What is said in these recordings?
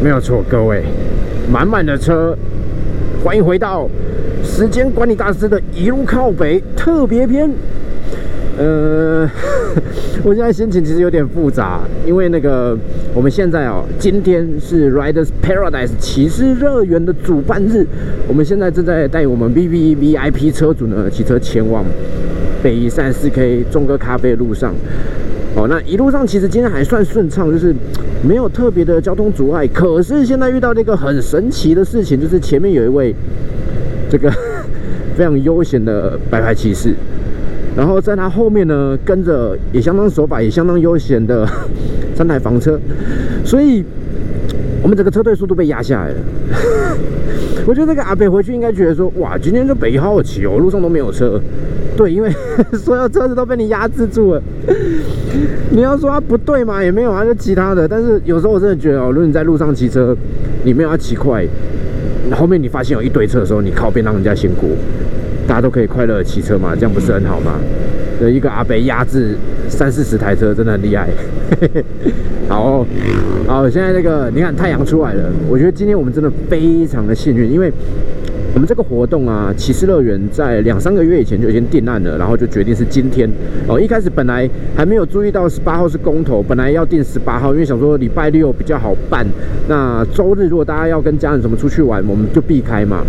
没有错，各位，满满的车，欢迎回到时间管理大师的一路靠北特别篇。呃，我现在心情其实有点复杂，因为那个我们现在哦，今天是 Riders Paradise 骑士乐园的主办日，我们现在正在带我们 V V V I P 车主呢骑车前往北宜三四 K 中哥咖啡的路上。哦，那一路上其实今天还算顺畅，就是没有特别的交通阻碍。可是现在遇到那个很神奇的事情，就是前面有一位这个 非常悠闲的白牌骑士。然后在他后面呢，跟着也相当手法，也相当悠闲的 三台房车，所以我们整个车队速度被压下来了。我觉得这个阿北回去应该觉得说，哇，今天就北好骑哦，路上都没有车。对，因为 所有车子都被你压制住了。你要说他不对嘛，也没有啊，就其他的。但是有时候我真的觉得哦，如果你在路上骑车，你没有要骑快，后面你发现有一堆车的时候，你靠边让人家先过。大家都可以快乐骑车嘛，这样不是很好吗？有一个阿北压制三四十台车，真的很厉害。好，好，现在那个你看太阳出来了，我觉得今天我们真的非常的幸运，因为。我们这个活动啊，骑士乐园在两三个月以前就已经定案了，然后就决定是今天哦。一开始本来还没有注意到十八号是公投，本来要定十八号，因为想说礼拜六比较好办。那周日如果大家要跟家人什么出去玩，我们就避开嘛。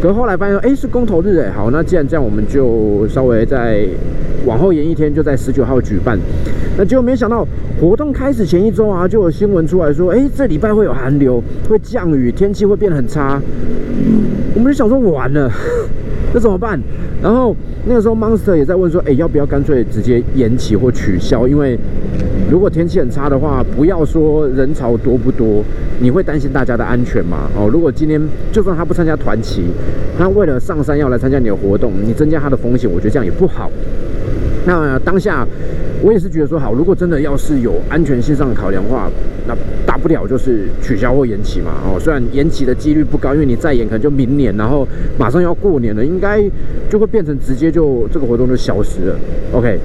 可是后来发现，哎，是公投日哎，好，那既然这样，我们就稍微再往后延一天，就在十九号举办。那结果没想到，活动开始前一周啊，就有新闻出来说，哎，这礼拜会有寒流，会降雨，天气会变得很差。我就想说完了，那怎么办？然后那个时候 Monster 也在问说，哎，要不要干脆直接延期或取消？因为如果天气很差的话，不要说人潮多不多，你会担心大家的安全吗？哦，如果今天就算他不参加团旗，他为了上山要来参加你的活动，你增加他的风险，我觉得这样也不好。那当下。我也是觉得说好，如果真的要是有安全性上的考量的话，那大不了就是取消或延期嘛。哦，虽然延期的几率不高，因为你再延可能就明年，然后马上要过年了，应该就会变成直接就这个活动就消失了。OK，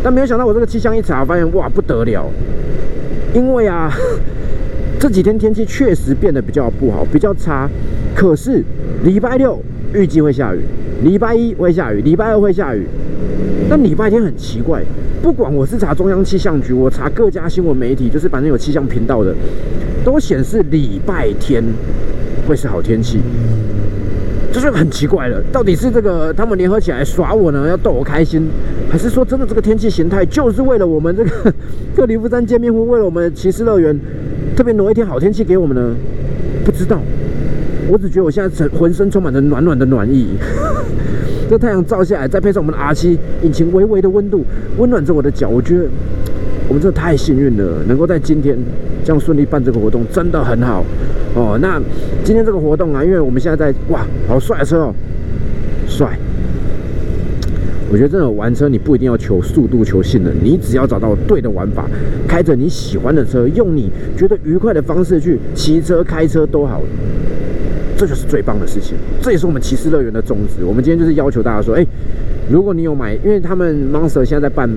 但没有想到我这个气象一查，发现哇不得了，因为啊这几天天气确实变得比较不好，比较差。可是礼拜六预计会下雨，礼拜一会下雨，礼拜二会下雨。但礼拜天很奇怪，不管我是查中央气象局，我查各家新闻媒体，就是反正有气象频道的，都显示礼拜天会是好天气，这就很奇怪了。到底是这个他们联合起来耍我呢，要逗我开心，还是说真的这个天气形态就是为了我们这个 克里夫山见面会，为了我们骑士乐园特别挪一天好天气给我们呢？不知道，我只觉得我现在浑身充满着暖暖的暖意。这太阳照下来，再配上我们的 R7 引擎微微的温度，温暖着我的脚。我觉得我们真的太幸运了，能够在今天这样顺利办这个活动，真的很好哦。那今天这个活动啊，因为我们现在在哇，好帅的车哦，帅！我觉得真的玩车，你不一定要求速度、求性能，你只要找到对的玩法，开着你喜欢的车，用你觉得愉快的方式去骑车、开车都好。这就是最棒的事情，这也是我们骑士乐园的宗旨。我们今天就是要求大家说，哎，如果你有买，因为他们 Monster 现在在办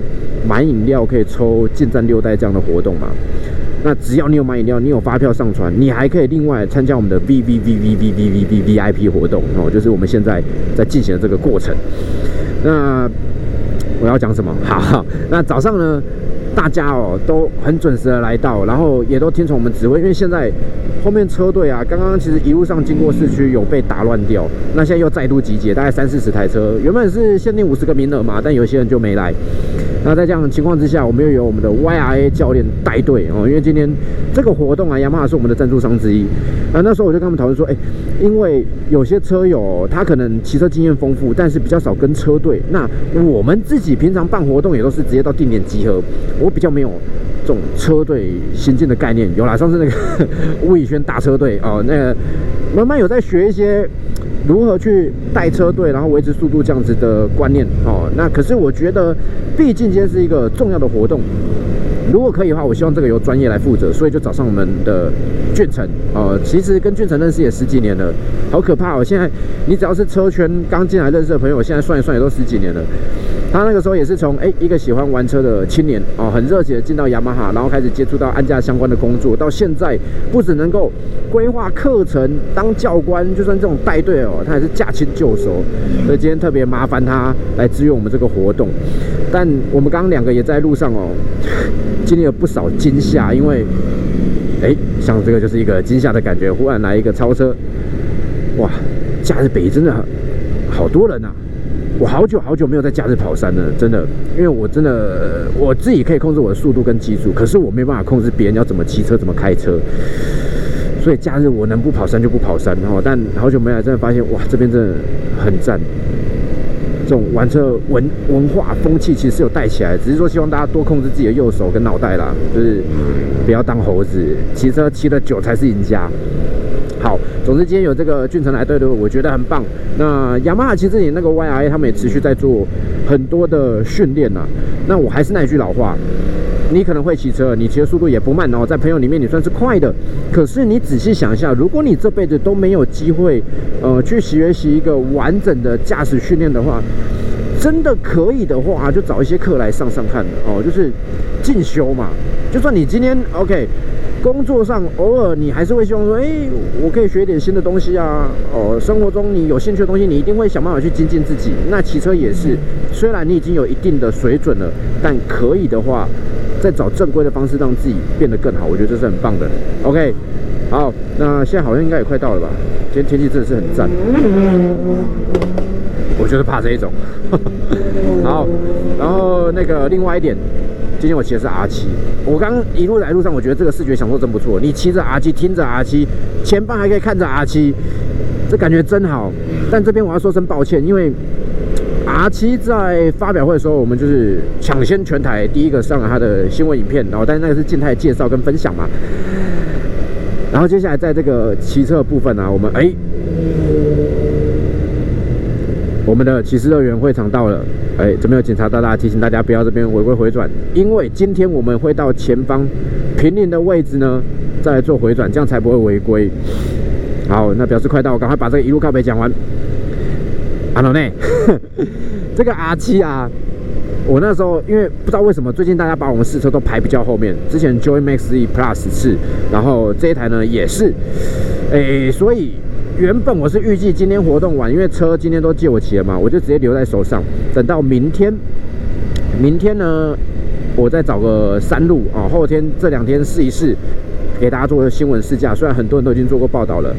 买饮料可以抽进站六代这样的活动嘛，那只要你有买饮料，你有发票上传，你还可以另外参加我们的 V V V V V V V V V I P 活动哦，就是我们现在在进行的这个过程。那我要讲什么？好，那早上呢？大家哦都很准时的来到，然后也都听从我们指挥，因为现在后面车队啊，刚刚其实一路上经过市区有被打乱掉，那现在又再度集结，大概三四十台车，原本是限定五十个名额嘛，但有些人就没来。那在这样的情况之下，我们又有我们的 YRA 教练带队哦，因为今天这个活动啊，雅马哈是我们的赞助商之一。那，那时候我就跟他们讨论说，哎，因为有些车友他可能骑车经验丰富，但是比较少跟车队。那我们自己平常办活动也都是直接到定点集合。我比较没有这种车队行进的概念，有啦，上次那个 吴以轩大车队哦，那慢慢有在学一些如何去带车队，然后维持速度这样子的观念哦。那可是我觉得，毕竟今天是一个重要的活动，如果可以的话，我希望这个由专业来负责，所以就找上我们的俊成哦。其实跟俊成认识也十几年了，好可怕哦！现在你只要是车圈刚进来认识的朋友，现在算一算也都十几年了。他那个时候也是从哎一个喜欢玩车的青年哦，很热血的进到雅马哈，然后开始接触到安驾相关的工作，到现在不只能够规划课程、当教官，就算这种带队哦，他还是驾轻就熟。所以今天特别麻烦他来支援我们这个活动。但我们刚刚两个也在路上哦，经历了不少惊吓，因为哎，像这个就是一个惊吓的感觉，忽然来一个超车，哇！假日北真的好多人呐。我好久好久没有在假日跑山了，真的，因为我真的我自己可以控制我的速度跟技术，可是我没办法控制别人要怎么骑车、怎么开车，所以假日我能不跑山就不跑山哦。但好久没来，真的发现哇，这边真的很赞，这种玩车文文化风气其实是有带起来，只是说希望大家多控制自己的右手跟脑袋啦，就是不要当猴子，骑车骑的久才是赢家。好，总之今天有这个俊成来对的，我觉得很棒。那雅马哈其实也那个 YI，他们也持续在做很多的训练呐。那我还是那句老话，你可能会骑车，你骑的速度也不慢哦，在朋友里面你算是快的。可是你仔细想一下，如果你这辈子都没有机会，呃，去学习一个完整的驾驶训练的话，真的可以的话，就找一些课来上上看哦，就是进修嘛。就算你今天 OK。工作上偶尔你还是会希望说，哎，我可以学一点新的东西啊。哦，生活中你有兴趣的东西，你一定会想办法去精进自己。那骑车也是，虽然你已经有一定的水准了，但可以的话，再找正规的方式让自己变得更好，我觉得这是很棒的。OK，好，那现在好像应该也快到了吧？今天天气真的是很赞，我就是怕这一种。好，然后那个另外一点。今天我骑的是 R 七，我刚一路来路上，我觉得这个视觉享受真不错。你骑着 R 七，听着 R 七，前方还可以看着 R 七，这感觉真好。但这边我要说声抱歉，因为 R 七在发表会的时候，我们就是抢先全台第一个上了它的新闻影片，然后但是那个是静态介绍跟分享嘛。然后接下来在这个骑车部分呢，我们哎，我们的骑士乐园会场到了。哎，这边有警察大大提醒大家不要这边违规回转，因为今天我们会到前方平林的位置呢，再来做回转，这样才不会违规。好，那表示快到，赶快把这个一路靠北讲完。阿老内，这个 R 七啊，我那时候因为不知道为什么最近大家把我们试车都排比较后面，之前 Joy Max E Plus 是，然后这一台呢也是，哎，所以。原本我是预计今天活动完，因为车今天都借我骑了嘛，我就直接留在手上，等到明天。明天呢，我再找个山路啊，后天这两天试一试，给大家做个新闻试驾。虽然很多人都已经做过报道了，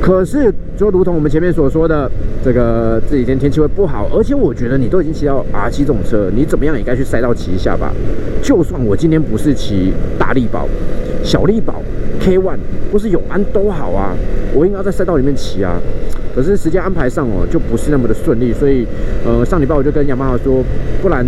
可是就如同我们前面所说的，这个这几天天气会不好，而且我觉得你都已经骑到 R 七这种车，你怎么样也该去赛道骑一下吧。就算我今天不是骑大力宝、小力宝。K One 或是永安都好啊，我应该在赛道里面骑啊，可是时间安排上哦就不是那么的顺利，所以呃上礼拜我就跟雅马哈说，不然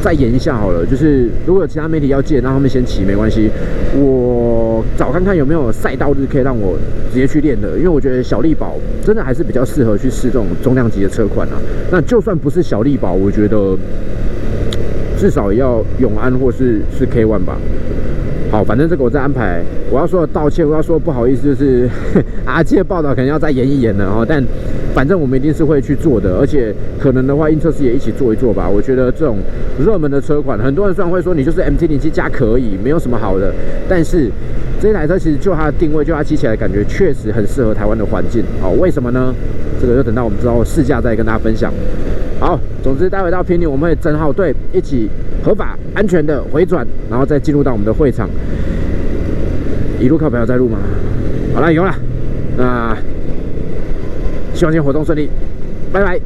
再延一下好了，就是如果有其他媒体要借，让他们先骑没关系，我找看看有没有赛道日可以让我直接去练的，因为我觉得小力宝真的还是比较适合去试这种重量级的车款啊。那就算不是小力宝，我觉得至少也要永安或是是 K One 吧。好，反正这个我在安排。我要说的道歉，我要说不好意思，就是 阿七的报道可能要再演一演了哦。但反正我们一定是会去做的，而且可能的话，英测试也一起做一做吧。我觉得这种热门的车款，很多人虽然会说你就是 MT 零七加可以，没有什么好的，但是这台车其实就它的定位，就它骑起来感觉确实很适合台湾的环境。哦，为什么呢？这个就等到我们之后试驾再跟大家分享。好，总之待会到平顶，我们会整好队一起。合法安全的回转，然后再进入到我们的会场。一路靠朋友在路吗？好了，有了。那希望今天活动顺利，拜拜。